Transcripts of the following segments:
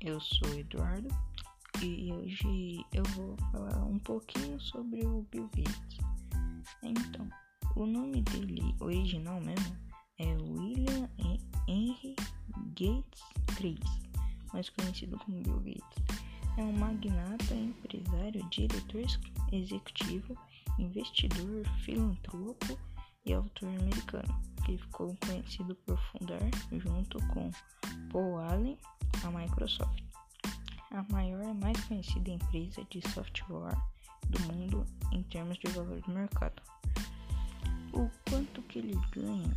eu sou Eduardo e hoje eu vou falar um pouquinho sobre o Bill Gates. Então, o nome dele original mesmo é William Henry Gates III, mais conhecido como Bill Gates. É um magnata, empresário, diretor executivo, investidor, filantropo e autor americano, que ficou conhecido por fundar, junto com Paul Allen, a Microsoft, a maior e mais conhecida empresa de software do mundo em termos de valor de mercado. O quanto que ele ganha,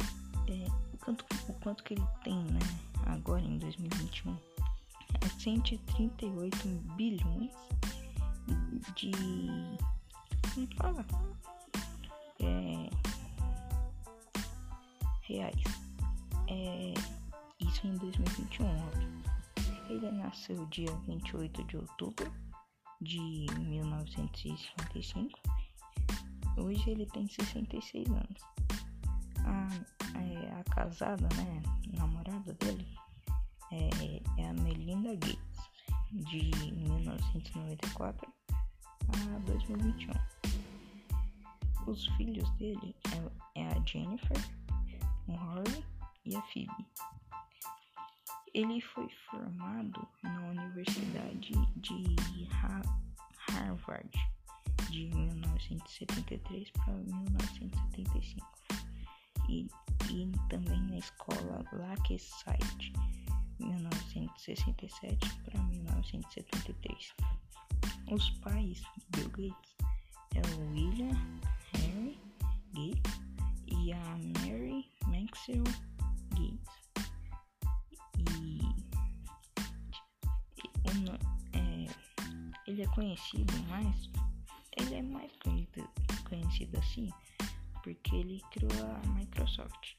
é, o, quanto, o quanto que ele tem né, agora em 2021 é 138 bilhões de. Como fala? É, reais. É, isso em 2021, óbvio. Ele nasceu dia 28 de outubro de 1955. Hoje ele tem 66 anos. A, é, a casada, né, namorada dele é, é a Melinda Gates, de 1994 a 2021. Os filhos dele é, é a Jennifer, o Rory e a Phoebe. Ele foi formado na Universidade de Harvard de 1973 para 1975 e, e também na escola Lakeside 1967 para 1973. Os pais Bill Gates é o William Henry Gates e a Mary Maxwell é, ele é conhecido mais, ele é mais conhecido, conhecido assim porque ele criou a Microsoft.